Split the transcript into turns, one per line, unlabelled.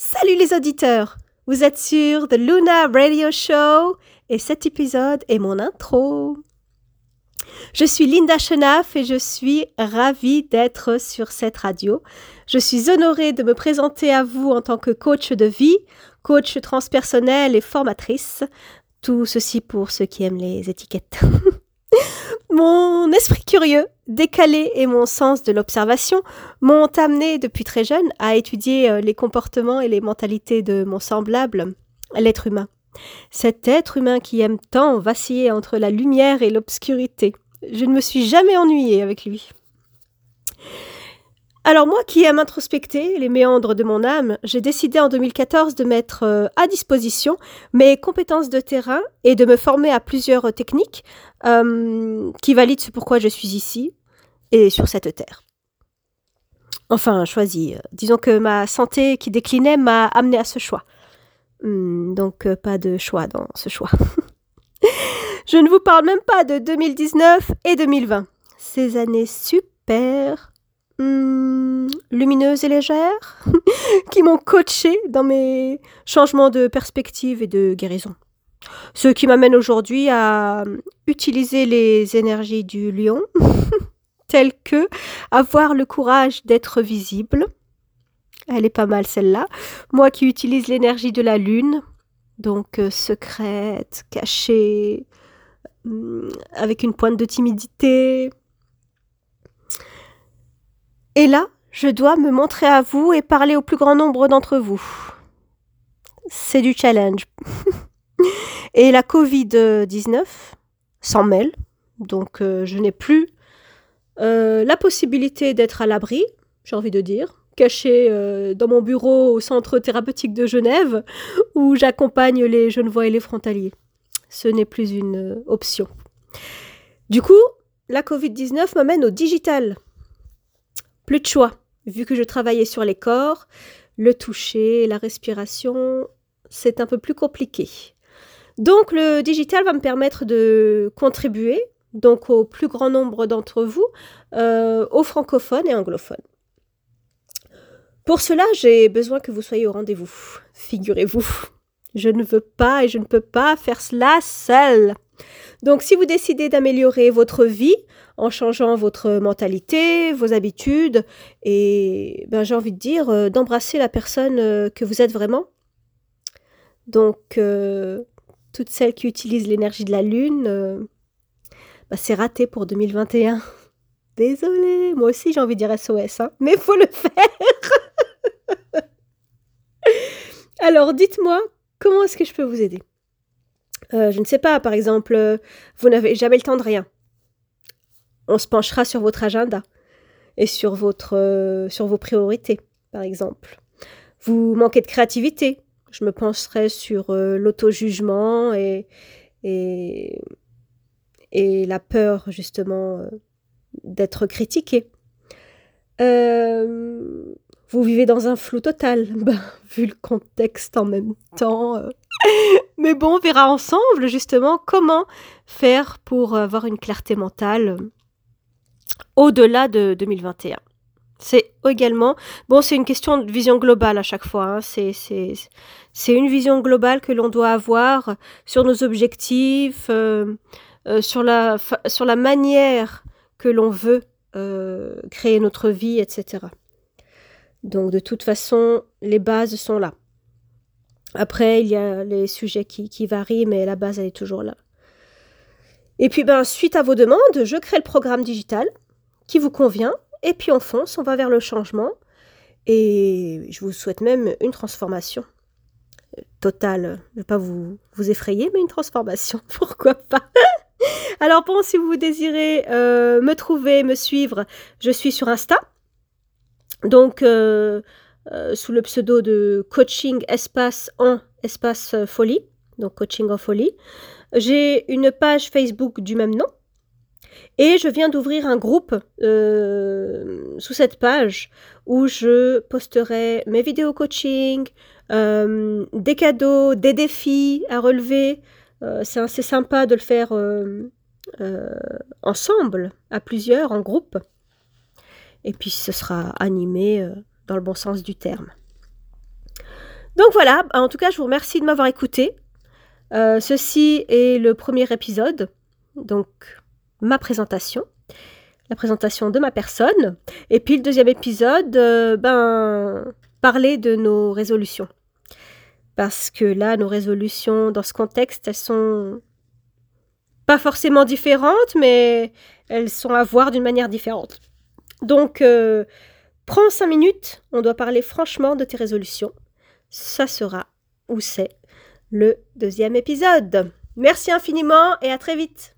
Salut les auditeurs Vous êtes sur The Luna Radio Show et cet épisode est mon intro. Je suis Linda Chenaf et je suis ravie d'être sur cette radio. Je suis honorée de me présenter à vous en tant que coach de vie, coach transpersonnel et formatrice. Tout ceci pour ceux qui aiment les étiquettes. Mon esprit curieux, décalé et mon sens de l'observation m'ont amené depuis très jeune à étudier euh, les comportements et les mentalités de mon semblable, l'être humain. Cet être humain qui aime tant vaciller entre la lumière et l'obscurité. Je ne me suis jamais ennuyée avec lui. Alors moi qui aime introspecter les méandres de mon âme, j'ai décidé en 2014 de mettre euh, à disposition mes compétences de terrain et de me former à plusieurs techniques euh, qui valident ce pourquoi je suis ici et sur cette terre. Enfin, choisi. Disons que ma santé qui déclinait m'a amené à ce choix. Hmm, donc euh, pas de choix dans ce choix. je ne vous parle même pas de 2019 et 2020. Ces années super Hmm, lumineuses et légères qui m'ont coaché dans mes changements de perspective et de guérison. Ce qui m'amène aujourd'hui à utiliser les énergies du lion, telles que avoir le courage d'être visible. Elle est pas mal celle-là. Moi qui utilise l'énergie de la lune, donc euh, secrète, cachée, hmm, avec une pointe de timidité, et là, je dois me montrer à vous et parler au plus grand nombre d'entre vous. C'est du challenge. et la Covid-19 s'en mêle, donc euh, je n'ai plus euh, la possibilité d'être à l'abri, j'ai envie de dire, caché euh, dans mon bureau au centre thérapeutique de Genève, où j'accompagne les Genevois et les frontaliers. Ce n'est plus une option. Du coup, la Covid-19 m'amène au digital. Plus de choix, vu que je travaillais sur les corps, le toucher, la respiration, c'est un peu plus compliqué. Donc le digital va me permettre de contribuer donc au plus grand nombre d'entre vous, euh, aux francophones et anglophones. Pour cela, j'ai besoin que vous soyez au rendez-vous. Figurez-vous, je ne veux pas et je ne peux pas faire cela seul. Donc si vous décidez d'améliorer votre vie en changeant votre mentalité, vos habitudes, et ben, j'ai envie de dire euh, d'embrasser la personne euh, que vous êtes vraiment. Donc euh, toutes celles qui utilisent l'énergie de la Lune, ben, c'est raté pour 2021. Désolée, moi aussi j'ai envie de dire SOS, hein, mais faut le faire. Alors dites-moi, comment est-ce que je peux vous aider? Euh, je ne sais pas, par exemple, euh, vous n'avez jamais le temps de rien. On se penchera sur votre agenda et sur, votre, euh, sur vos priorités, par exemple. Vous manquez de créativité. Je me pencherai sur l'auto-jugement et, et, et, la peur, justement, d'être critiqué. vous vivez dans un flou total, ben, vu le contexte en même temps. Mais bon, on verra ensemble justement comment faire pour avoir une clarté mentale euh, au-delà de 2021. C'est également, bon, c'est une question de vision globale à chaque fois. Hein. C'est, une vision globale que l'on doit avoir sur nos objectifs, euh, euh, sur, la, sur la manière que l'on veut créer notre vie, etc. Donc, de toute façon, les bases sont là. Après, il y a les sujets qui, varient, mais la base, elle est toujours là. Et puis, ben, suite à vos demandes, je crée le programme digital qui vous convient, et puis on fonce, on va vers le changement, et je vous souhaite même une transformation totale. Je ne vais pas vous, vous effrayer, mais une transformation, pourquoi pas? Alors bon, si vous désirez euh, me trouver, me suivre, je suis sur Insta. Donc, euh, euh, sous le pseudo de coaching espace en espace folie, donc coaching en folie. J'ai une page Facebook du même nom. Et je viens d'ouvrir un groupe euh, sous cette page où je posterai mes vidéos coaching, euh, des cadeaux, des défis à relever. c'est assez sympa de le faire ensemble, à plusieurs, en groupe. Et puis ce sera animé dans le bon sens du terme. Donc voilà, en tout cas, je vous remercie de m'avoir écouté. Euh, ceci est le premier épisode, donc ma présentation, la présentation de ma personne. Et puis le deuxième épisode, euh, ben, parler de nos résolutions. Parce que là, nos résolutions, dans ce contexte, elles sont pas forcément différentes, mais elles sont à voir d'une manière différente. Donc, euh, prends cinq minutes, on doit parler franchement de tes résolutions. Ça sera où c'est le deuxième épisode. Merci infiniment et à très vite.